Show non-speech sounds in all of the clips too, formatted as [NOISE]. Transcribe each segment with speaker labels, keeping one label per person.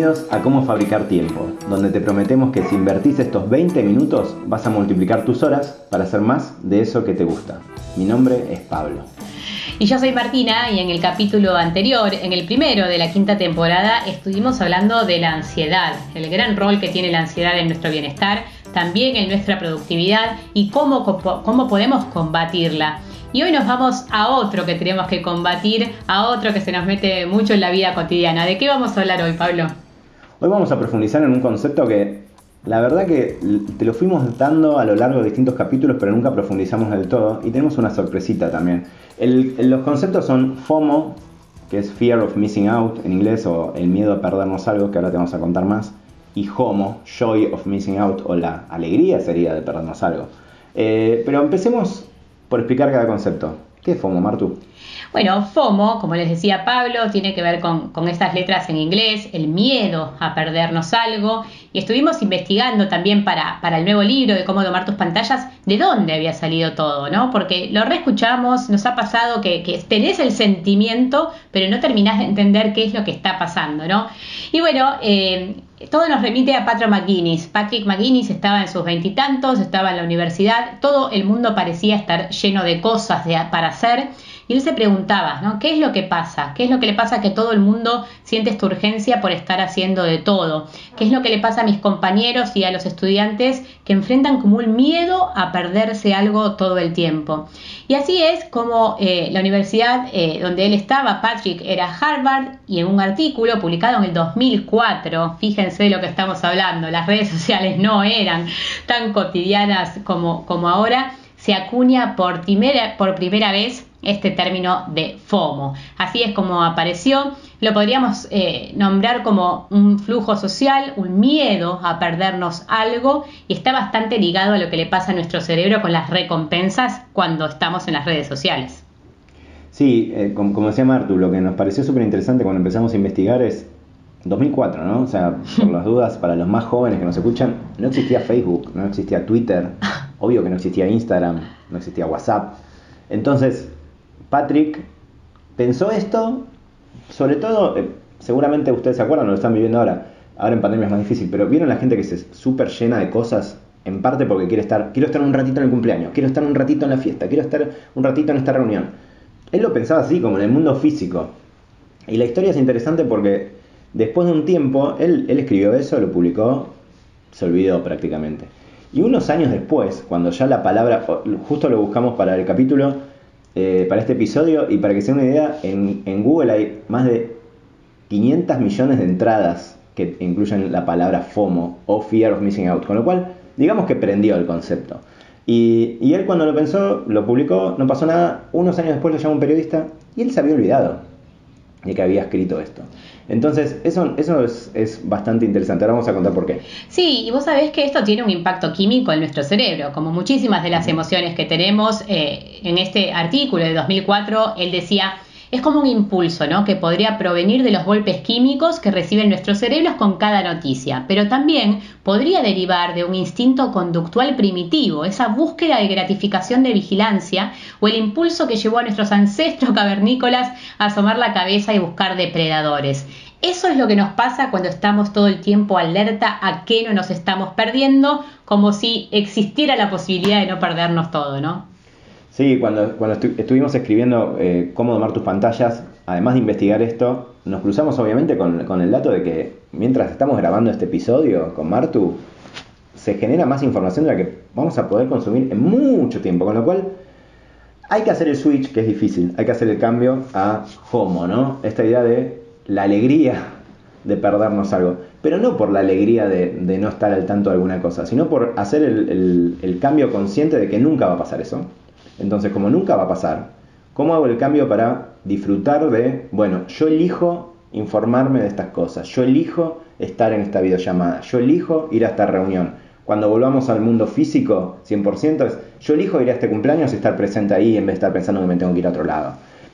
Speaker 1: Bienvenidos a Cómo Fabricar Tiempo, donde te prometemos que si invertís estos 20 minutos vas a multiplicar tus horas para hacer más de eso que te gusta. Mi nombre es Pablo.
Speaker 2: Y yo soy Martina y en el capítulo anterior, en el primero de la quinta temporada, estuvimos hablando de la ansiedad, el gran rol que tiene la ansiedad en nuestro bienestar, también en nuestra productividad y cómo, cómo podemos combatirla. Y hoy nos vamos a otro que tenemos que combatir, a otro que se nos mete mucho en la vida cotidiana. ¿De qué vamos a hablar hoy, Pablo?
Speaker 1: Hoy vamos a profundizar en un concepto que la verdad que te lo fuimos dando a lo largo de distintos capítulos, pero nunca profundizamos del todo. Y tenemos una sorpresita también. los conceptos son FOMO, que es Fear of Missing Out en inglés, o el miedo a perdernos algo, que ahora te vamos a contar más. Y HOMO, Joy of Missing Out, o la alegría sería de perdernos algo. Eh, pero empecemos por explicar cada concepto. ¿Qué es FOMO, Martu?
Speaker 2: Bueno, FOMO, como les decía Pablo, tiene que ver con, estas letras en inglés, el miedo a perdernos algo. Y estuvimos investigando también para, el nuevo libro de cómo tomar tus pantallas, de dónde había salido todo, ¿no? Porque lo reescuchamos, nos ha pasado que, que tenés el sentimiento, pero no terminás de entender qué es lo que está pasando, ¿no? Y bueno, eh, todo nos remite a Patrick McGuinness. Patrick McGuinness estaba en sus veintitantos, estaba en la universidad, todo el mundo parecía estar lleno de cosas para hacer. Y él se preguntaba, ¿no? ¿Qué es lo que pasa? ¿Qué es lo que le pasa que todo el mundo siente esta urgencia por estar haciendo de todo? ¿Qué es lo que le pasa a mis compañeros y a los estudiantes que enfrentan como un miedo a perderse algo todo el tiempo? Y así es como eh, la universidad eh, donde él estaba, Patrick, era Harvard, y en un artículo publicado en el 2004, fíjense de lo que estamos hablando, las redes sociales no eran tan cotidianas como, como ahora, se acuña por primera, por primera vez este término de FOMO. Así es como apareció. Lo podríamos eh, nombrar como un flujo social, un miedo a perdernos algo y está bastante ligado a lo que le pasa a nuestro cerebro con las recompensas cuando estamos en las redes sociales.
Speaker 1: Sí, eh, como, decía Martu, lo que nos pareció súper interesante cuando empezamos a investigar es 2004, ¿no? O sea, por las dudas, para los más jóvenes que nos escuchan, no existía Facebook, no existía Twitter, obvio que no existía Instagram, no existía WhatsApp. Entonces, Patrick pensó esto, sobre todo, eh, seguramente ustedes se acuerdan, lo están viviendo ahora, ahora en pandemia es más difícil, pero vieron la gente que se súper llena de cosas, en parte porque quiere estar, quiero estar un ratito en el cumpleaños, quiero estar un ratito en la fiesta, quiero estar un ratito en esta reunión. Él lo pensaba así, como en el mundo físico. Y la historia es interesante porque después de un tiempo, él, él escribió eso, lo publicó, se olvidó prácticamente. Y unos años después, cuando ya la palabra, justo lo buscamos para el capítulo, eh, para este episodio y para que se den una idea, en, Google hay más de 500 millones de entradas que incluyen la palabra FOMO o Fear of Missing Out, con lo cual digamos que prendió el concepto. Y, y, él cuando lo pensó, lo publicó, no pasó nada, unos años después lo llamó un periodista y él se había olvidado de que había escrito esto. Entonces, eso, eso es, bastante interesante. Ahora vamos a contar por qué.
Speaker 2: Sí, y vos sabés que esto tiene un impacto químico en nuestro cerebro, como muchísimas de las emociones que tenemos. Eh, en este artículo de 2004, él decía es como un impulso, ¿no? Que podría provenir de los golpes químicos que reciben nuestros cerebros con cada noticia, pero también podría derivar de un instinto conductual primitivo, esa búsqueda de gratificación de vigilancia o el impulso que llevó a nuestros ancestros [LAUGHS] cavernícolas a asomar la cabeza y buscar depredadores. Eso es lo que nos pasa cuando estamos todo el tiempo alerta a qué no nos estamos perdiendo, como si existiera la posibilidad de no perdernos todo, ¿no?
Speaker 1: Sí, cuando, cuando estuvimos escribiendo eh, cómo domar tus pantallas, además de investigar esto, nos cruzamos obviamente con, el dato de que mientras estamos grabando este episodio con Martu, se genera más información de la que vamos a poder consumir en mucho tiempo, con lo cual hay que hacer el switch, que es difícil, hay que hacer el cambio a FOMO, ¿no? Esta idea de la alegría de perdernos algo, pero no por la alegría de, no estar al tanto de alguna cosa, sino por hacer el cambio consciente de que nunca va a pasar eso entonces, como nunca va a pasar, ¿cómo hago el cambio para disfrutar de, bueno, yo elijo informarme de estas cosas, yo elijo estar en esta videollamada, yo elijo ir a esta reunión? cuando volvamos al mundo físico, 100%, es yo elijo ir a este cumpleaños y estar presente ahí en vez de estar pensando que me tengo que ir a otro lado.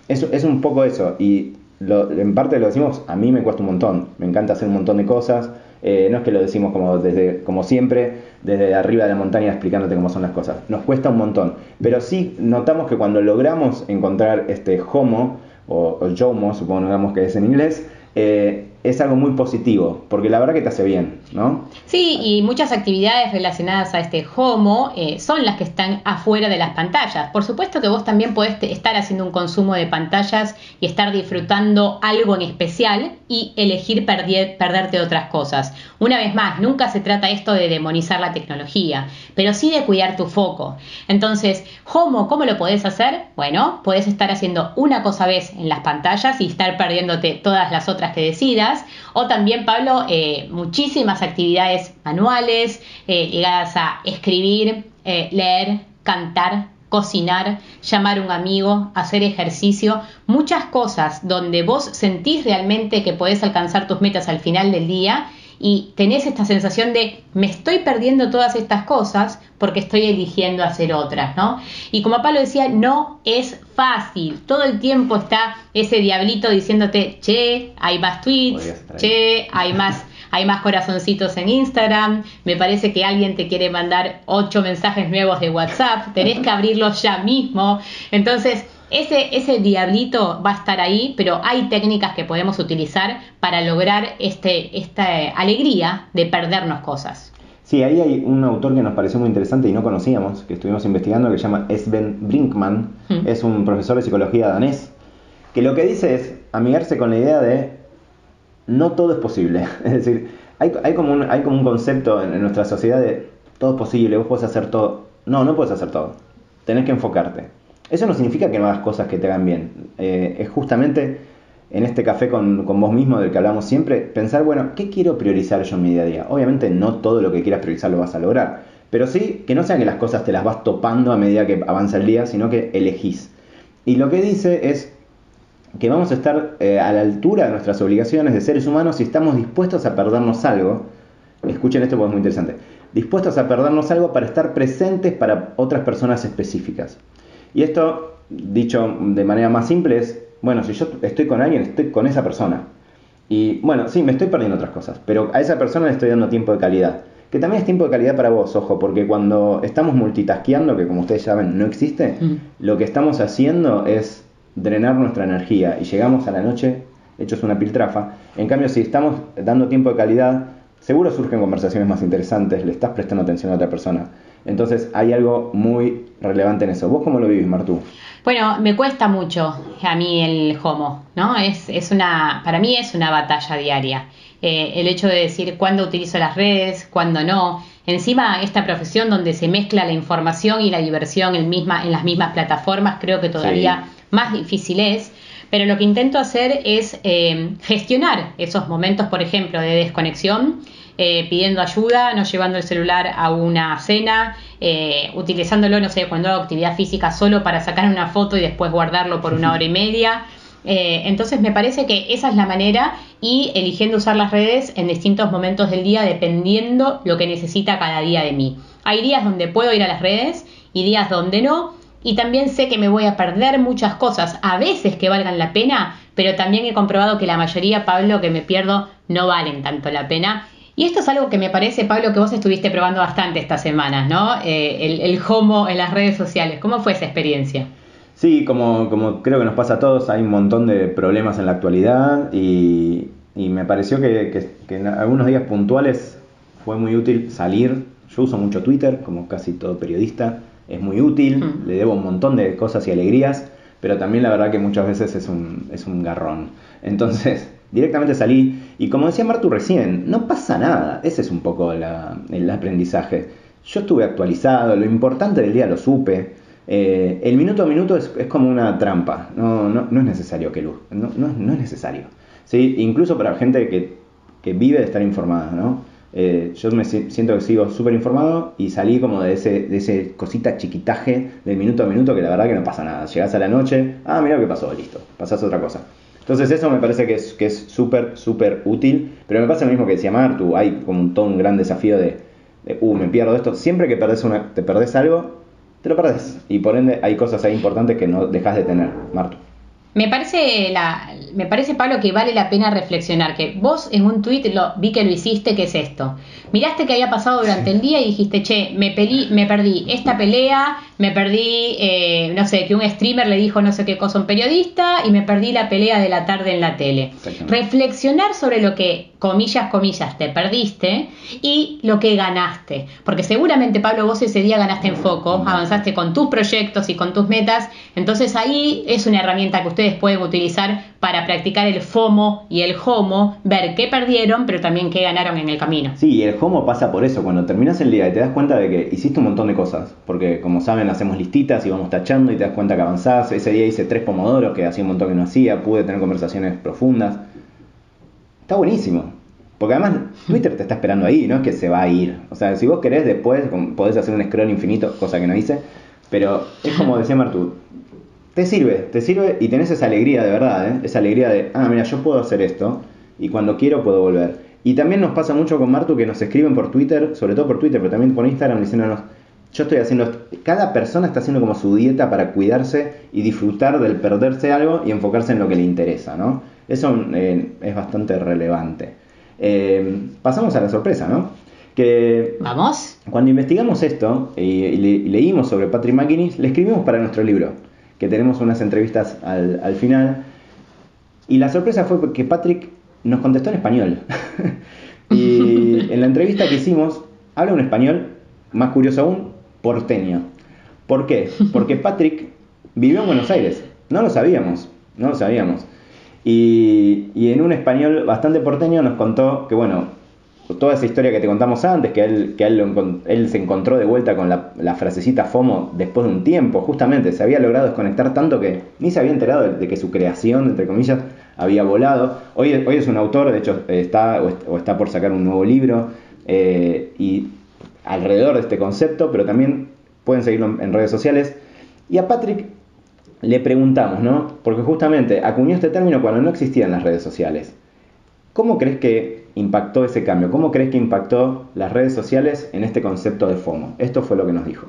Speaker 1: Eso, es un poco eso. Y en parte lo decimos, a mí me cuesta un montón. Me encanta hacer un montón de cosas. Eh, no es que lo decimos como, desde, como siempre, desde arriba de la montaña explicándote cómo son las cosas. Nos cuesta un montón. Pero sí notamos que cuando logramos encontrar este homo, o, o yomo, supongamos que es en inglés, eh, es algo muy positivo, porque la verdad que te hace bien, ¿no?
Speaker 2: Sí, y muchas actividades relacionadas a este homo eh, son las que están afuera de las pantallas. Por supuesto que vos también podés estar haciendo un consumo de pantallas y estar disfrutando algo en especial y elegir perderte otras cosas. Una vez más, nunca se trata esto de demonizar la tecnología, pero sí de cuidar tu foco. Entonces, homo, ¿cómo lo podés hacer? Bueno, podés estar haciendo una cosa a vez en las pantallas y estar perdiéndote todas las otras que decidas o también, Pablo, eh, muchísimas actividades manuales eh, ligadas a escribir, eh, leer, cantar, cocinar, llamar a un amigo, hacer ejercicio, muchas cosas donde vos sentís realmente que podés alcanzar tus metas al final del día y tenés esta sensación de me estoy perdiendo todas estas cosas porque estoy eligiendo hacer otras, ¿no? Y como Pablo decía, no es fácil. Todo el tiempo está ese diablito diciéndote, che, hay más tweets, che, hay [LAUGHS] más, hay más corazoncitos en Instagram, me parece que alguien te quiere mandar ocho mensajes nuevos de WhatsApp, tenés que abrirlos ya mismo. Entonces, ese, ese diablito va a estar ahí, pero hay técnicas que podemos utilizar para lograr este, esta alegría de perdernos cosas.
Speaker 1: Sí, ahí hay un autor que nos pareció muy interesante y no conocíamos, que estuvimos investigando, que se llama Sven Brinkman, hmm. es un profesor de psicología danés, que lo que dice es amigarse con la idea de no todo es posible. [LAUGHS] Es decir, hay, hay, como, un, hay como un concepto en, nuestra sociedad de todo es posible, vos puedes hacer todo. No, no puedes hacer todo. Tenés que enfocarte. Eso no significa que no hagas cosas que te hagan bien. Eh, es justamente en este café con, vos mismo del que hablamos siempre, pensar, bueno, ¿qué quiero priorizar yo en mi día a día? Obviamente no todo lo que quieras priorizar lo vas a lograr, pero sí que no sean que las cosas te las vas topando a medida que avanza el día, sino que elegís. Y lo que dice es que vamos a estar eh, a la altura de nuestras obligaciones de seres humanos si estamos dispuestos a perdernos algo. Escuchen esto porque es muy interesante. Dispuestos a perdernos algo para estar presentes para otras personas específicas. Y esto, dicho de manera más simple, es, bueno, si yo estoy con alguien, estoy con esa persona. Y bueno, sí, me estoy perdiendo otras cosas, pero a esa persona le estoy dando tiempo de calidad. Que también es tiempo de calidad para vos, ojo, porque cuando estamos multitasqueando, que como ustedes saben no existe, lo que estamos haciendo es drenar nuestra energía y llegamos a la noche hechos una piltrafa. En cambio, si estamos dando tiempo de calidad, seguro surgen conversaciones más interesantes, le estás prestando atención a otra persona. Entonces hay algo muy relevante en eso. ¿Vos cómo lo vivís, Martú?
Speaker 2: Bueno, me cuesta mucho a mí el homo, ¿no? Es, es una, para mí es una batalla diaria. Eh, el hecho de decir cuándo utilizo las redes, cuándo no. Encima, esta profesión donde se mezcla la información y la diversión en, misma, en las mismas plataformas, creo que todavía más difícil es. Pero lo que intento hacer es eh, gestionar esos momentos, por ejemplo, de desconexión eh, pidiendo ayuda, no llevando el celular a una cena, eh, utilizándolo, no sé, cuando hago actividad física solo para sacar una foto y después guardarlo por una [LAUGHS] hora y media. Eh, entonces me parece que esa es la manera y eligiendo usar las redes en distintos momentos del día dependiendo lo que necesita cada día de mí. Hay días donde puedo ir a las redes y días donde no. Y también sé que me voy a perder muchas cosas, a veces que valgan la pena, pero también he comprobado que la mayoría, Pablo, que me pierdo no valen tanto la pena y esto es algo que me parece, Pablo, que vos estuviste probando bastante estas semanas, ¿no? Eh, el, homo en las redes sociales. ¿Cómo fue esa experiencia?
Speaker 1: Sí, como, como creo que nos pasa a todos, hay un montón de problemas en la actualidad y, me pareció que, en algunos días puntuales fue muy útil salir. Yo uso mucho Twitter, como casi todo periodista, es muy útil, le debo un montón de cosas y alegrías, pero también la verdad que muchas veces es un, es un garrón. Entonces, [LAUGHS] directamente salí y como decía Martu recién, no pasa nada, ese es un poco el aprendizaje. Yo estuve actualizado, lo importante del día lo supe. Eh, el minuto a minuto es, como una trampa, no, no, no es necesario que luz, no, no, es necesario. ¿sí? Incluso para gente que, vive de estar informada, ¿no? Eh, yo me siento que sigo súper informado y salí como de ese, de ese cosita chiquitaje de minuto a minuto que la verdad que no pasa nada. Llegás a la noche, ah, mira lo que pasó, listo, pasás a otra cosa. Entonces eso me parece que es que súper, súper útil, pero me pasa lo mismo que decía Martu, hay como un, todo un gran desafío de, de, uh, me pierdo esto. Siempre que perdés una, te perdés algo, te lo perdés. Y por ende hay cosas ahí importantes que no dejas de tener, Marto.
Speaker 2: Me parece, la, me parece, Pablo, que vale la pena reflexionar, que vos en un tuit lo, vi que lo hiciste, que es esto. Miraste que había pasado durante el día y dijiste, che, me, me perdí esta pelea, me perdí, eh, no sé, que un streamer le dijo no sé qué cosa a un periodista y me perdí la pelea de la tarde en la tele. Reflexionar sobre lo que, comillas, comillas, te perdiste y lo que ganaste. Porque seguramente, Pablo, vos ese día ganaste en foco, avanzaste con tus proyectos y con tus metas, entonces ahí es una herramienta que ustedes pueden utilizar para practicar el FOMO y el HOMO, ver qué perdieron, pero también qué ganaron en el camino.
Speaker 1: Sí, el HOMO pasa por eso, cuando terminas el día y te das cuenta de que hiciste un montón de cosas, porque como saben hacemos listitas y vamos tachando y te das cuenta que avanzás, ese día hice tres pomodoros que hacía un montón que no hacía, pude tener conversaciones profundas. Está buenísimo. Porque además Twitter te está esperando ahí, no es que se va a ir. O sea, si vos querés después podés hacer un scroll infinito, cosa que no hice. Pero es como decía Martu, te sirve, te sirve y tenés esa alegría de verdad, ¿eh? esa alegría de, ah, mira, yo puedo hacer esto y cuando quiero puedo volver. Y también nos pasa mucho con Martu que nos escriben por Twitter, sobre todo por Twitter, pero también por Instagram, diciéndonos, yo estoy haciendo, cada persona está haciendo como su dieta para cuidarse y disfrutar del perderse algo y enfocarse en lo que le interesa, ¿no? Eso eh, es bastante relevante. Eh, pasamos a la sorpresa, ¿no?
Speaker 2: Que Vamos.
Speaker 1: Cuando investigamos esto y, leímos sobre Patrick McGuinness, le escribimos para nuestro libro que tenemos unas entrevistas al, final. Y la sorpresa fue que Patrick nos contestó en español. [LAUGHS] y [LAUGHS] en la entrevista que hicimos, habla un español, más curioso aún, porteño. ¿Por qué? Porque [LAUGHS] Patrick vivió en Buenos Aires. No lo sabíamos, no lo sabíamos. Y, y en un español bastante porteño nos contó que, bueno, toda esa historia que te contamos antes, que él, que él, se encontró de vuelta con la, frasecita FOMO después de un tiempo, justamente se había logrado desconectar tanto que ni se había enterado de, que su creación, entre comillas, había volado. Hoy, hoy es un autor, de hecho está o está por sacar un nuevo libro eh, y alrededor de este concepto, pero también pueden seguirlo en redes sociales. Y a Patrick le preguntamos, ¿no? Porque justamente acuñó este término cuando no existían las redes sociales. ¿Cómo crees que impactó ese cambio? ¿Cómo crees que impactó las redes sociales en este concepto de FOMO? Esto fue lo que nos dijo.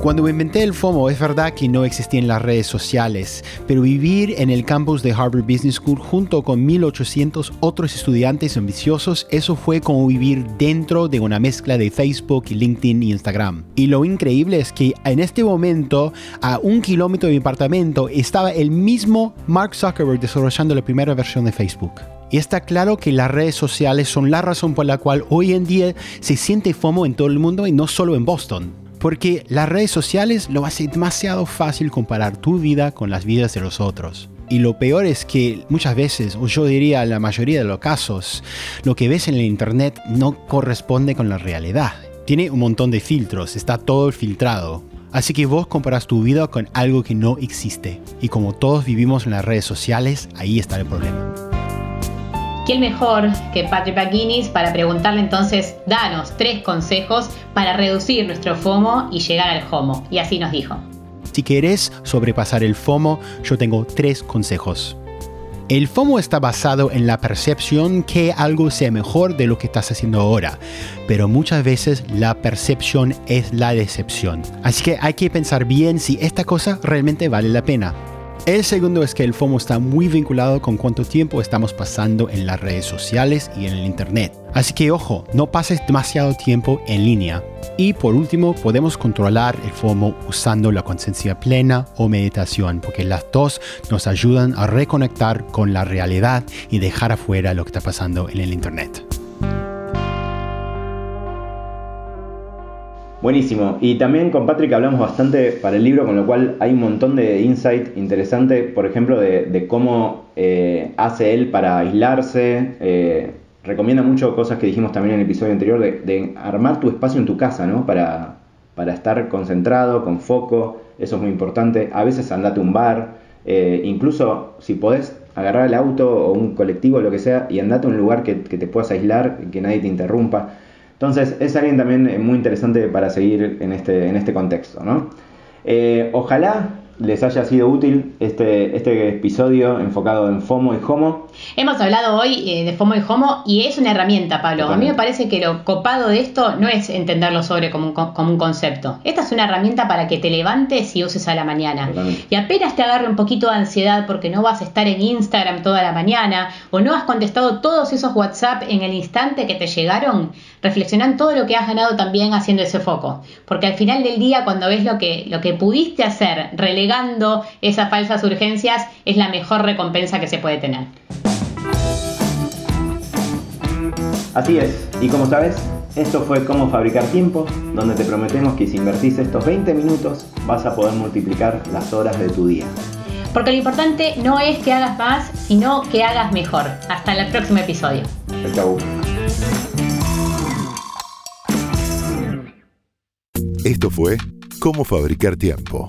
Speaker 3: Cuando inventé el FOMO es verdad que no existían las redes sociales, pero vivir en el campus de Harvard Business School junto con 1800 otros estudiantes ambiciosos, eso fue como vivir dentro de una mezcla de Facebook, LinkedIn y Instagram. Y lo increíble es que en este momento, a un kilómetro de mi apartamento, estaba el mismo Mark Zuckerberg desarrollando la primera versión de Facebook. Y está claro que las redes sociales son la razón por la cual hoy en día se siente FOMO en todo el mundo y no solo en Boston. Porque las redes sociales lo hace demasiado fácil comparar tu vida con las vidas de los otros. Y lo peor es que muchas veces, o yo diría la mayoría de los casos, lo que ves en el Internet no corresponde con la realidad. Tiene un montón de filtros, está todo filtrado. Así que vos comparas tu vida con algo que no existe. Y como todos vivimos en las redes sociales, ahí está el problema.
Speaker 2: ¿Quién mejor que Patrick McGuinness para preguntarle entonces, danos tres consejos para reducir nuestro FOMO y llegar al HOMO? Y así nos dijo.
Speaker 3: Si querés sobrepasar el FOMO, yo tengo tres consejos. El FOMO está basado en la percepción que algo sea mejor de lo que estás haciendo ahora, pero muchas veces la percepción es la decepción. Así que hay que pensar bien si esta cosa realmente vale la pena. El segundo es que el FOMO está muy vinculado con cuánto tiempo estamos pasando en las redes sociales y en el Internet. Así que ojo, no pases demasiado tiempo en línea. Y por último, podemos controlar el FOMO usando la conciencia plena o meditación, porque las dos nos ayudan a reconectar con la realidad y dejar afuera lo que está pasando en el Internet.
Speaker 1: Buenísimo. Y también con Patrick hablamos bastante para el libro, con lo cual hay un montón de insight interesante, por ejemplo, de, cómo eh, hace él para aislarse. Eh, recomienda mucho cosas que dijimos también en el episodio anterior, de, armar tu espacio en tu casa, ¿no? Para, para, estar concentrado, con foco. Eso es muy importante. A veces andate a un bar. Eh, incluso si podés agarrar el auto o un colectivo, lo que sea, y andate a un lugar que, que te puedas aislar, que nadie te interrumpa. Entonces es alguien también eh, muy interesante para seguir en este, en este contexto. ¿no? Eh, ojalá les haya sido útil este, este episodio enfocado en FOMO y HOMO.
Speaker 2: Hemos hablado hoy eh, de FOMO y HOMO y es una herramienta, Pablo. A mí me parece que lo copado de esto no es entenderlo sobre como un, como un concepto. Esta es una herramienta para que te levantes y uses a la mañana. Y apenas te agarre un poquito de ansiedad porque no vas a estar en Instagram toda la mañana o no has contestado todos esos WhatsApp en el instante que te llegaron, reflexionan todo lo que has ganado también haciendo ese foco. Porque al final del día, cuando ves lo que, lo que pudiste hacer, relegando esas falsas urgencias, es la mejor recompensa que se puede tener.
Speaker 1: Así es, y como sabes, esto fue Cómo Fabricar Tiempo, donde te prometemos que si invertís estos 20 minutos vas a poder multiplicar las horas de tu día.
Speaker 2: Porque lo importante no es que hagas más, sino que hagas mejor. Hasta el próximo episodio.
Speaker 1: Chau.
Speaker 4: Esto fue Cómo Fabricar Tiempo,